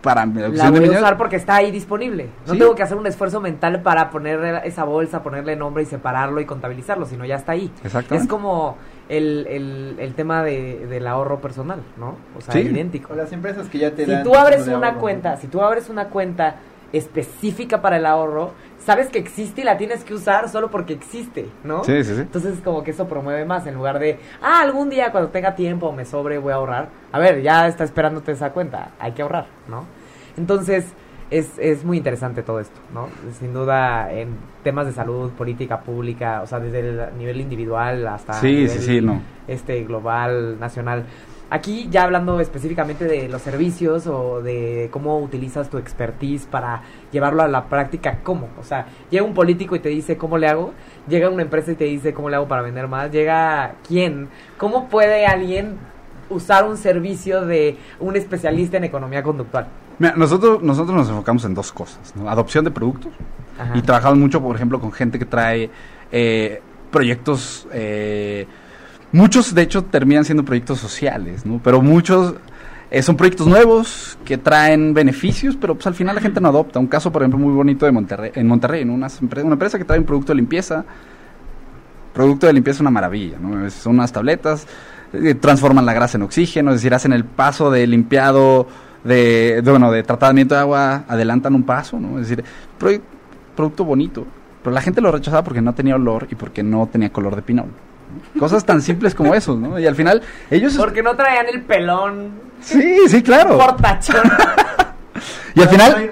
Speaker 4: para la
Speaker 2: La
Speaker 4: adopción de
Speaker 2: voy a usar porque está ahí disponible. No
Speaker 4: Sí.
Speaker 2: tengo que hacer un esfuerzo mental para poner esa bolsa, ponerle nombre y separarlo y contabilizarlo, sino ya está ahí.
Speaker 4: Exactamente.
Speaker 2: Es como el, el, el tema de, del ahorro personal, ¿no? O sea,
Speaker 4: Sí.
Speaker 2: idéntico.
Speaker 3: O las empresas que ya te
Speaker 2: Si
Speaker 3: dan.
Speaker 2: tú abres una
Speaker 3: ahorro.
Speaker 2: cuenta, si tú abres una cuenta específica para el ahorro, sabes que existe y la tienes que usar solo porque existe, ¿no?
Speaker 4: Sí, sí, sí.
Speaker 2: Entonces como que eso promueve más en lugar de, ah, algún día cuando tenga tiempo me sobre voy a ahorrar. A ver, ya está esperándote esa cuenta, hay que ahorrar, ¿no? Entonces es, es muy interesante todo esto, ¿no? Sin duda en temas de salud, política pública, o sea, desde el nivel individual hasta
Speaker 4: Sí,
Speaker 2: nivel,
Speaker 4: sí, sí, no.
Speaker 2: este global, nacional. Aquí ya hablando específicamente de los servicios o de cómo utilizas tu expertise para llevarlo a la práctica, ¿cómo? O sea, llega un político y te dice cómo le hago, llega una empresa y te dice cómo le hago para vender más, llega quién, ¿cómo puede alguien usar un servicio de un especialista en economía conductual?
Speaker 4: Mira, nosotros, nosotros nos enfocamos en dos cosas, ¿no? Adopción de productos
Speaker 2: Ajá.
Speaker 4: y trabajamos mucho, por ejemplo, con gente que trae eh, proyectos, eh, muchos de hecho terminan siendo proyectos sociales, ¿no? Pero muchos eh, son proyectos nuevos que traen beneficios, pero pues al final la gente no adopta. Un caso, por ejemplo, muy bonito de Monterrey, en Monterrey, empre- una empresa que trae un producto de limpieza, producto de limpieza es una maravilla, ¿no? Son unas tabletas, eh, transforman la grasa en oxígeno, es decir, hacen el paso de limpiado, de, de, bueno, de tratamiento de agua, adelantan un paso, ¿no? Es decir, producto bonito, pero la gente lo rechazaba porque no tenía olor y porque no tenía color de pinol. ¿no? Cosas tan simples como eso, ¿no? Y al final, ellos...
Speaker 2: Porque no traían el pelón
Speaker 4: Sí, sí, claro.
Speaker 2: portachón.
Speaker 4: Y al final,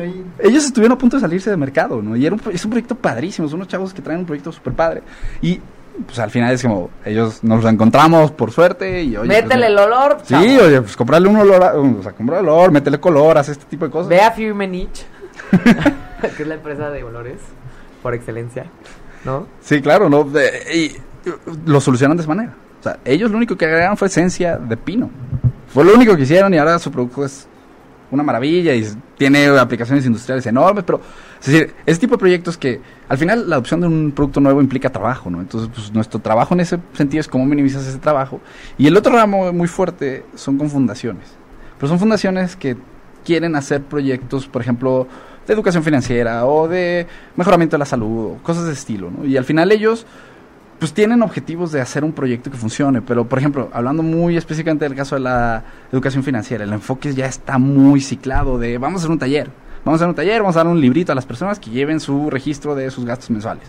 Speaker 3: ahí.
Speaker 4: ellos estuvieron a punto de salirse de mercado, ¿no? Y era un, es un proyecto padrísimo, son unos chavos que traen un proyecto súper padre. Y pues al final es como, ellos nos encontramos por suerte y oye... pues,
Speaker 2: Métele el olor,
Speaker 4: Sí, oye, pues comprarle un olor, a- o sea, comprar olor, métele color, haz este tipo de cosas.
Speaker 2: Ve a Firmenich, que es la empresa de olores por excelencia, ¿no?
Speaker 4: Sí, claro, ¿no? De- y lo solucionan de esa manera. O sea, ellos lo único que agregaron fue esencia de pino. Fue lo único que hicieron y ahora su producto es una maravilla y tiene aplicaciones industriales enormes, pero es decir, ese tipo de proyectos que al final la adopción de un producto nuevo implica trabajo, ¿no? Entonces, pues nuestro trabajo en ese sentido es cómo minimizas ese trabajo. Y el otro ramo muy fuerte son con fundaciones. Pero son fundaciones que quieren hacer proyectos, por ejemplo, de educación financiera o de mejoramiento de la salud o cosas de estilo, ¿no? Y al final ellos pues tienen objetivos de hacer un proyecto que funcione, pero por ejemplo, hablando muy específicamente del caso de la educación financiera, el enfoque ya está muy ciclado de vamos a hacer un taller, vamos a hacer un taller, vamos a dar un librito a las personas que lleven su registro de sus gastos mensuales.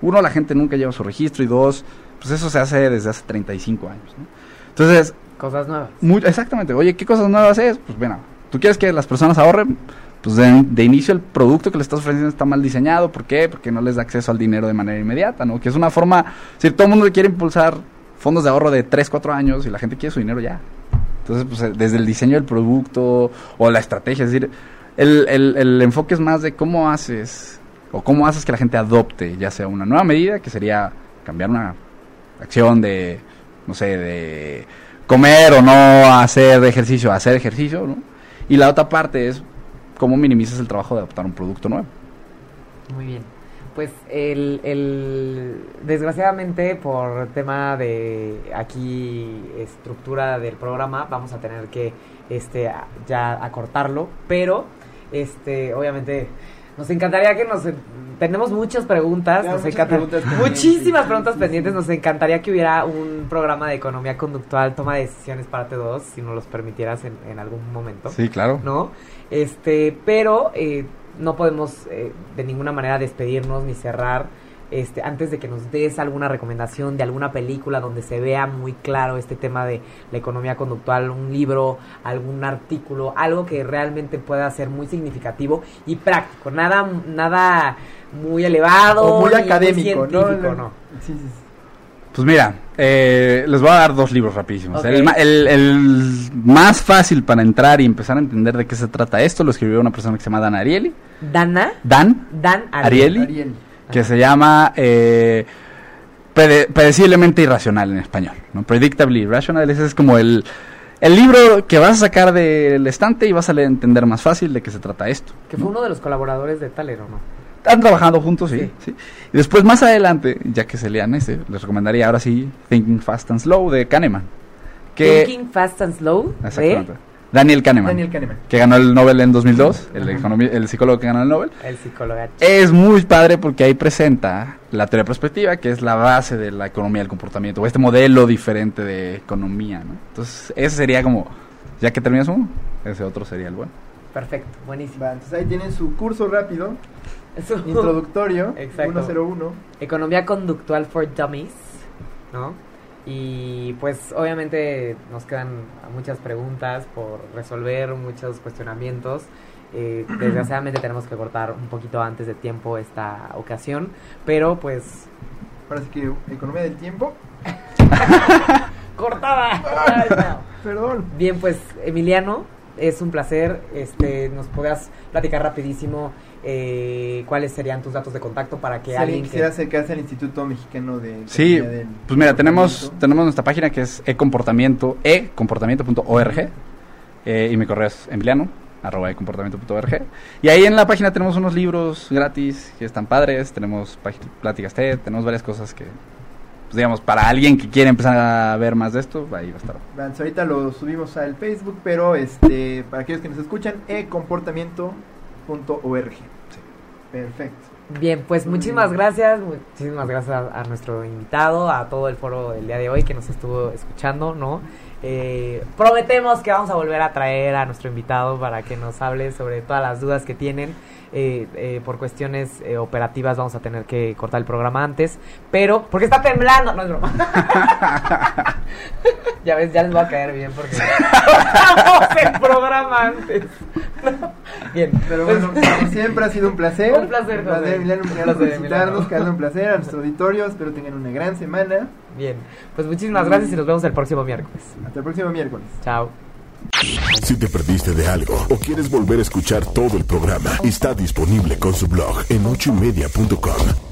Speaker 4: Uno, la gente nunca lleva su registro y dos, pues eso se hace desde hace 35 años, ¿no? Entonces,
Speaker 2: Cosas nuevas.
Speaker 4: muy, exactamente. Oye, ¿qué cosas nuevas es? Pues bueno, tú quieres que las personas ahorren, pues de, de inicio el producto que le estás ofreciendo está mal diseñado. ¿Por qué? Porque no les da acceso al dinero de manera inmediata, ¿no? Que es una forma, si todo el mundo quiere impulsar fondos de ahorro de 3, 4 años y la gente quiere su dinero ya. Entonces, pues eh, desde el diseño del producto o la estrategia, es decir, el, el, el enfoque es más de cómo haces o cómo haces que la gente adopte, ya sea una nueva medida, que sería cambiar una acción de, no sé, de comer o no hacer ejercicio, hacer ejercicio, ¿no? Y la otra parte es cómo minimizas el trabajo de adoptar un producto nuevo.
Speaker 2: Muy bien. Pues el, el desgraciadamente por tema de aquí estructura del programa vamos a tener que este ya acortarlo, pero este obviamente nos encantaría que nos tenemos muchas preguntas,
Speaker 3: Claro,
Speaker 2: nos
Speaker 3: muchas
Speaker 2: encanta-
Speaker 3: preguntas pendientes.
Speaker 2: muchísimas preguntas pendientes, nos encantaría que hubiera un programa de economía conductual, toma de decisiones parte 2, si nos los permitieras en, en algún momento.
Speaker 4: Sí, claro.
Speaker 2: ¿no? Este, pero eh, no podemos eh, de ninguna manera despedirnos ni cerrar este, antes de que nos des alguna recomendación de alguna película donde se vea muy claro este tema de la economía conductual, un libro, algún artículo, algo que realmente pueda ser muy significativo y práctico, nada, nada muy elevado,
Speaker 3: O muy académico, ¿no?
Speaker 2: científico, no.
Speaker 3: Sí, sí, sí.
Speaker 4: Pues mira, eh, les voy a dar dos libros rapidísimos.
Speaker 2: Ok.
Speaker 4: El, ma- el- el más fácil para entrar y empezar a entender de qué se trata esto lo escribió una persona que se llama Dan Ariely.
Speaker 2: Dana,
Speaker 4: Dan,
Speaker 2: Dan
Speaker 4: Ariely.
Speaker 3: Ariel.
Speaker 4: Que se llama eh, Prede- Predeciblemente Irracional en español. ¿no? Predictably Irrational, ese es como el, el libro que vas a sacar del estante y vas a entender más fácil de qué se trata esto.
Speaker 2: que fue uno de los colaboradores de Talero, ¿no?
Speaker 4: Están trabajando juntos, sí,
Speaker 2: Sí.
Speaker 4: sí. Y después, más adelante, ya que se lean ese, les recomendaría ahora sí Thinking Fast and Slow de Kahneman. Que,
Speaker 2: Thinking Fast and Slow
Speaker 4: Exactamente. Daniel Kahneman.
Speaker 3: Daniel Kahneman.
Speaker 4: Que ganó el Nobel en 2002, el, el psicólogo que ganó el Nobel.
Speaker 2: El psicólogo.
Speaker 4: Es muy padre porque ahí presenta la teoría prospectiva, que es la base de la economía del comportamiento, o este modelo diferente de economía, ¿no? Entonces, ese sería como, ya que terminas uno, ese otro sería el bueno.
Speaker 2: Perfecto, buenísimo.
Speaker 3: Va, entonces ahí tienen su curso rápido,
Speaker 2: Eso-
Speaker 3: introductorio,
Speaker 2: Exacto.
Speaker 3: 101.
Speaker 2: Economía conductual for dummies, ¿no? Y pues obviamente nos quedan muchas preguntas por resolver, muchos cuestionamientos. Eh, desgraciadamente tenemos que cortar un poquito antes de tiempo esta ocasión, pero pues
Speaker 3: Ahora sí que economía del tiempo.
Speaker 2: cortada. Ay, no.
Speaker 3: Perdón.
Speaker 2: Bien, pues Emiliano, es un placer. Este, nos podías platicar rapidísimo eh, cuáles serían tus datos de contacto para que
Speaker 3: Si
Speaker 2: alguien
Speaker 3: alguien
Speaker 2: que
Speaker 3: quisiera acercarse al Instituto Mexicano de
Speaker 4: Sí,
Speaker 3: del
Speaker 4: pues mira, tenemos, tenemos nuestra página que es ecomportamiento, ecomportamiento.org, eh, y mi correo es emiliano, arroba ecomportamiento.org. Y ahí en la página tenemos unos libros gratis que están padres, tenemos pláticas TED, tenemos varias cosas que, pues digamos, para alguien que quiere empezar a ver más de esto, ahí va a estar.
Speaker 3: Ahorita lo subimos al Facebook, pero este para aquellos que nos escuchan, ecomportamiento.org. Perfecto.
Speaker 2: Bien, pues muchísimas gracias, muchísimas gracias a, a nuestro invitado, a todo el foro del día de hoy que nos estuvo escuchando, ¿no? Eh, prometemos que vamos a volver a traer a nuestro invitado para que nos hable sobre todas las dudas que tienen. Eh, eh, por cuestiones eh, operativas vamos a tener que cortar el programa antes, pero porque está temblando, no es broma. ya ves, ya les voy a caer bien porque cortamos el programa antes. bien,
Speaker 3: Pero
Speaker 2: pues-
Speaker 3: bueno, como siempre ha sido un placer.
Speaker 2: Un placer,
Speaker 3: Un placer. Emiliano,
Speaker 2: Un placer,
Speaker 3: visitarnos,
Speaker 2: Emiliano.
Speaker 3: que un placer a nuestro auditorio. Espero tengan una gran semana.
Speaker 2: Bien, pues muchísimas gracias y nos vemos el próximo miércoles.
Speaker 3: Hasta el próximo miércoles.
Speaker 2: Chao.
Speaker 1: Si te perdiste de algo o quieres volver a escuchar todo el programa, está disponible con su blog en ochoymedia.com.